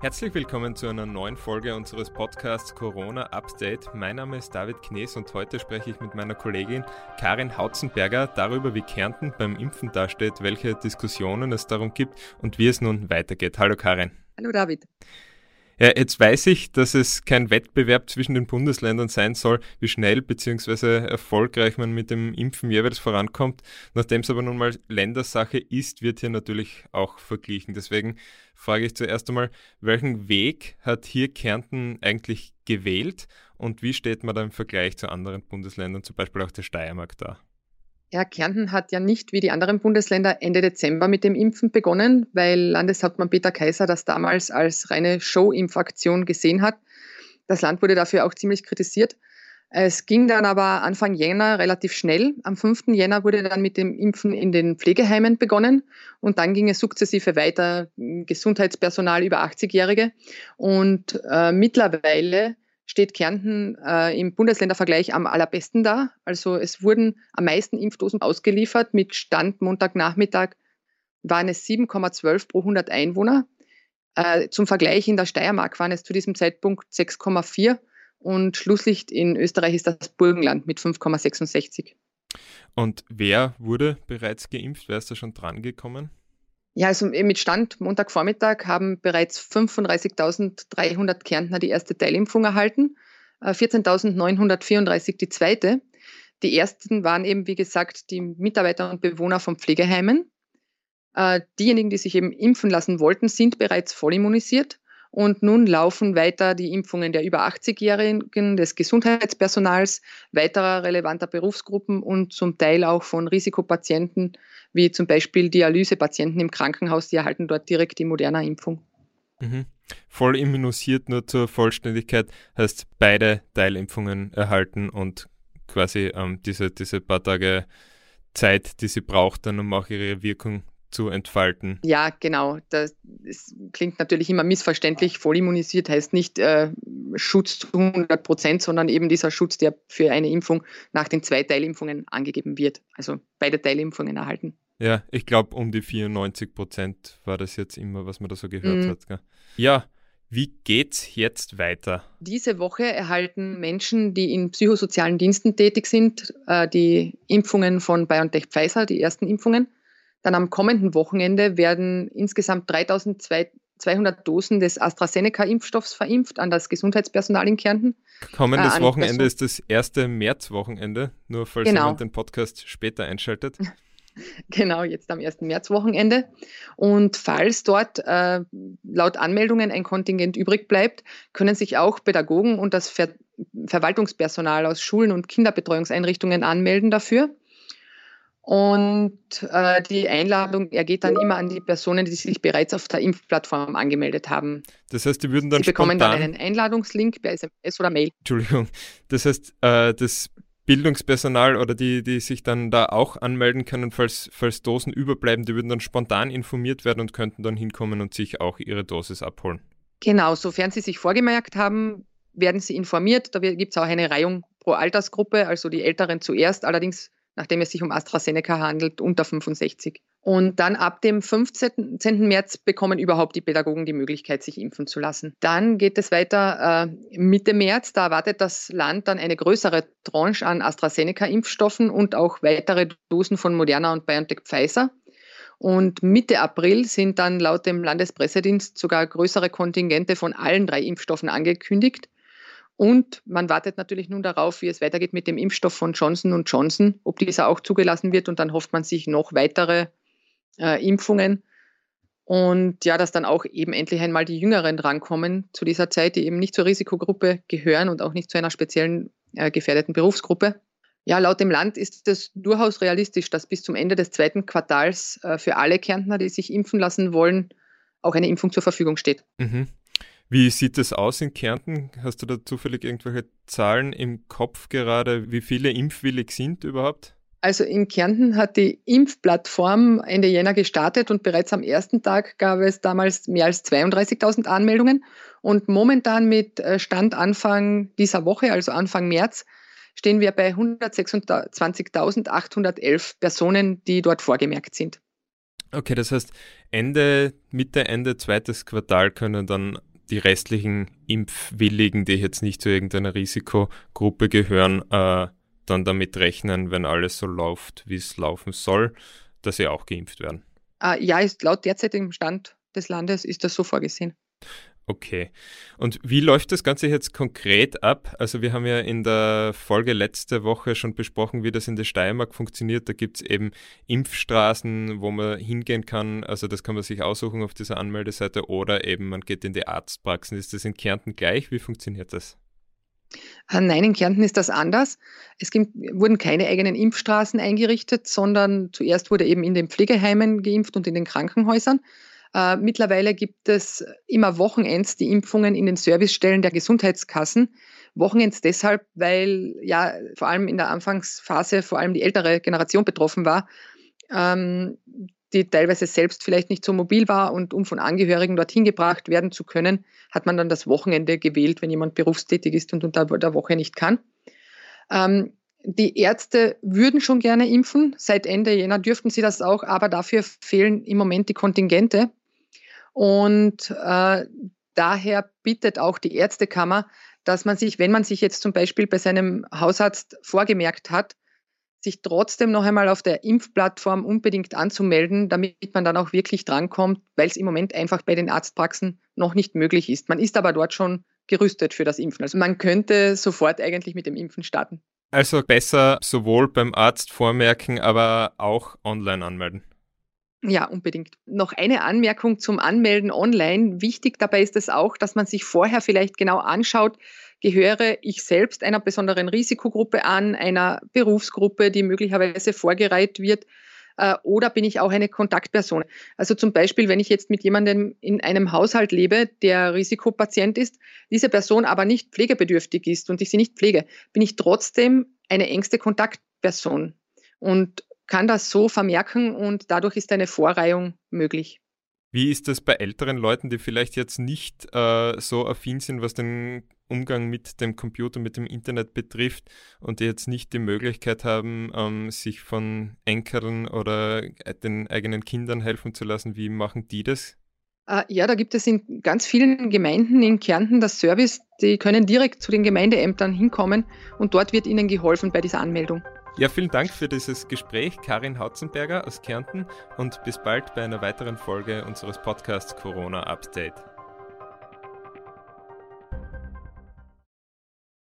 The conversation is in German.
Herzlich willkommen zu einer neuen Folge unseres Podcasts Corona Update. Mein Name ist David Knees und heute spreche ich mit meiner Kollegin Karin Hautzenberger darüber, wie Kärnten beim Impfen dasteht, welche Diskussionen es darum gibt und wie es nun weitergeht. Hallo Karin. Hallo David. Ja, jetzt weiß ich, dass es kein Wettbewerb zwischen den Bundesländern sein soll, wie schnell bzw. erfolgreich man mit dem Impfen jeweils vorankommt. Nachdem es aber nun mal Ländersache ist, wird hier natürlich auch verglichen. Deswegen frage ich zuerst einmal, welchen Weg hat hier Kärnten eigentlich gewählt und wie steht man da im Vergleich zu anderen Bundesländern, zum Beispiel auch der Steiermark da? Ja, Kärnten hat ja nicht wie die anderen Bundesländer Ende Dezember mit dem Impfen begonnen, weil Landeshauptmann Peter Kaiser das damals als reine Show-Impfaktion gesehen hat. Das Land wurde dafür auch ziemlich kritisiert. Es ging dann aber Anfang Jänner relativ schnell. Am 5. Jänner wurde dann mit dem Impfen in den Pflegeheimen begonnen und dann ging es sukzessive weiter, Gesundheitspersonal über 80-Jährige. Und äh, mittlerweile steht Kärnten äh, im Bundesländervergleich am allerbesten da. Also es wurden am meisten Impfdosen ausgeliefert. Mit Stand Montagnachmittag waren es 7,12 pro 100 Einwohner. Äh, zum Vergleich in der Steiermark waren es zu diesem Zeitpunkt 6,4 und Schlusslicht in Österreich ist das Burgenland mit 5,66. Und wer wurde bereits geimpft? Wer ist da schon dran gekommen? Ja, also mit Stand Montagvormittag haben bereits 35.300 Kärntner die erste Teilimpfung erhalten, 14.934 äh, die zweite. Die ersten waren eben, wie gesagt, die Mitarbeiter und Bewohner von Pflegeheimen. Äh, diejenigen, die sich eben impfen lassen wollten, sind bereits voll immunisiert. Und nun laufen weiter die Impfungen der über 80-Jährigen, des Gesundheitspersonals, weiterer relevanter Berufsgruppen und zum Teil auch von Risikopatienten, wie zum Beispiel Dialysepatienten im Krankenhaus, die erhalten dort direkt die moderne Impfung. Mhm. Voll immunisiert nur zur Vollständigkeit heißt beide Teilimpfungen erhalten und quasi ähm, diese, diese paar Tage Zeit, die sie braucht, dann um auch ihre Wirkung zu entfalten. Ja, genau. Das, das klingt natürlich immer missverständlich. Vollimmunisiert heißt nicht äh, Schutz zu 100 Prozent, sondern eben dieser Schutz, der für eine Impfung nach den zwei Teilimpfungen angegeben wird. Also beide Teilimpfungen erhalten. Ja, ich glaube, um die 94 Prozent war das jetzt immer, was man da so gehört mhm. hat. Gell? Ja, wie geht's jetzt weiter? Diese Woche erhalten Menschen, die in psychosozialen Diensten tätig sind, äh, die Impfungen von BioNTech Pfizer, die ersten Impfungen. Dann am kommenden Wochenende werden insgesamt 3200 Dosen des AstraZeneca-Impfstoffs verimpft an das Gesundheitspersonal in Kärnten. Kommendes äh, Wochenende ist das erste Märzwochenende, nur falls genau. jemand den Podcast später einschaltet. Genau, jetzt am 1. März-Wochenende. Und falls dort äh, laut Anmeldungen ein Kontingent übrig bleibt, können sich auch Pädagogen und das Ver Verwaltungspersonal aus Schulen und Kinderbetreuungseinrichtungen anmelden dafür. Und äh, die Einladung ergeht dann immer an die Personen, die sich bereits auf der Impfplattform angemeldet haben. Das heißt, die würden dann Sie bekommen dann einen Einladungslink per SMS oder Mail. Entschuldigung. Das heißt, äh, das Bildungspersonal oder die, die sich dann da auch anmelden können, falls, falls Dosen überbleiben, die würden dann spontan informiert werden und könnten dann hinkommen und sich auch ihre Dosis abholen. Genau, sofern sie sich vorgemerkt haben, werden sie informiert. Da gibt es auch eine Reihung pro Altersgruppe, also die Älteren zuerst. Allerdings nachdem es sich um AstraZeneca handelt, unter 65. Und dann ab dem 15. März bekommen überhaupt die Pädagogen die Möglichkeit, sich impfen zu lassen. Dann geht es weiter äh, Mitte März. Da erwartet das Land dann eine größere Tranche an AstraZeneca-Impfstoffen und auch weitere Dosen von Moderna und BioNTech Pfizer. Und Mitte April sind dann laut dem Landespressedienst sogar größere Kontingente von allen drei Impfstoffen angekündigt. Und man wartet natürlich nun darauf, wie es weitergeht mit dem Impfstoff von Johnson Johnson, ob dieser auch zugelassen wird. Und dann hofft man sich noch weitere äh, Impfungen. Und ja, dass dann auch eben endlich einmal die Jüngeren drankommen zu dieser Zeit, die eben nicht zur Risikogruppe gehören und auch nicht zu einer speziellen äh, gefährdeten Berufsgruppe. Ja, laut dem Land ist es durchaus realistisch, dass bis zum Ende des zweiten Quartals äh, für alle Kärntner, die sich impfen lassen wollen, auch eine Impfung zur Verfügung steht. Mhm. Wie sieht es aus in Kärnten? Hast du da zufällig irgendwelche Zahlen im Kopf gerade, wie viele impfwillig sind überhaupt? Also in Kärnten hat die Impfplattform Ende Jänner gestartet und bereits am ersten Tag gab es damals mehr als 32.000 Anmeldungen. Und momentan mit äh, Stand Anfang dieser Woche, also Anfang März, stehen wir bei 126.811 Personen, die dort vorgemerkt sind. Okay, das heißt, Ende, Mitte, Ende zweites Quartal können dann die restlichen Impfwilligen, die jetzt nicht zu irgendeiner Risikogruppe gehören, äh, dann damit rechnen, wenn alles so läuft, wie es laufen soll, dass sie auch geimpft werden. Äh, ja, ist laut derzeitigem Stand des Landes ist das so vorgesehen. Okay. Und wie läuft das Ganze jetzt konkret ab? Also wir haben ja in der Folge letzte Woche schon besprochen, wie das in der Steiermark funktioniert. Da gibt es eben Impfstraßen, wo man hingehen kann. Also das kann man sich aussuchen auf dieser Anmeldeseite oder eben man geht in die Arztpraxen. Ist das in Kärnten gleich? Wie funktioniert das? Äh, nein, in Kärnten ist das anders. Es gibt, wurden keine eigenen Impfstraßen eingerichtet, sondern zuerst wurde eben in den Pflegeheimen geimpft und in den Krankenhäusern. Äh, mittlerweile gibt es immer Wochenends die Impfungen in den Servicestellen der Gesundheitskassen. Wochenends deshalb, weil ja vor allem in der Anfangsphase vor allem die ältere Generation betroffen war, ähm, die teilweise selbst vielleicht nicht so mobil war und um von Angehörigen dorthin gebracht werden zu können, hat man dann das Wochenende gewählt, wenn jemand berufstätig ist und unter der Woche nicht kann. Ähm, die Ärzte würden schon gerne impfen. Seit Ende Jänner dürften sie das auch, aber dafür fehlen im Moment die Kontingente. Und äh, daher bittet auch die Ärztekammer, dass man sich, wenn man sich jetzt zum Beispiel bei seinem Hausarzt vorgemerkt hat, sich trotzdem noch einmal auf der Impfplattform unbedingt anzumelden, damit man dann auch wirklich drankommt, weil es im Moment einfach bei den Arztpraxen noch nicht möglich ist. Man ist aber dort schon gerüstet für das Impfen. Also man könnte sofort eigentlich mit dem Impfen starten. Also besser sowohl beim Arzt vormerken, aber auch online anmelden. Ja, unbedingt. Noch eine Anmerkung zum Anmelden online. Wichtig dabei ist es auch, dass man sich vorher vielleicht genau anschaut, gehöre ich selbst einer besonderen Risikogruppe an, einer Berufsgruppe, die möglicherweise vorgereiht wird, äh, oder bin ich auch eine Kontaktperson? Also zum Beispiel, wenn ich jetzt mit jemandem in einem Haushalt lebe, der Risikopatient ist, diese Person aber nicht pflegebedürftig ist und ich sie nicht pflege, bin ich trotzdem eine engste Kontaktperson. Und kann das so vermerken und dadurch ist eine Vorreihung möglich. Wie ist das bei älteren Leuten, die vielleicht jetzt nicht äh, so affin sind, was den Umgang mit dem Computer, mit dem Internet betrifft und die jetzt nicht die Möglichkeit haben, ähm, sich von Enkeln oder den eigenen Kindern helfen zu lassen? Wie machen die das? Äh, ja, da gibt es in ganz vielen Gemeinden in Kärnten das Service, die können direkt zu den Gemeindeämtern hinkommen und dort wird ihnen geholfen bei dieser Anmeldung. Ja, vielen Dank für dieses Gespräch, Karin Hautzenberger aus Kärnten und bis bald bei einer weiteren Folge unseres Podcasts Corona Update.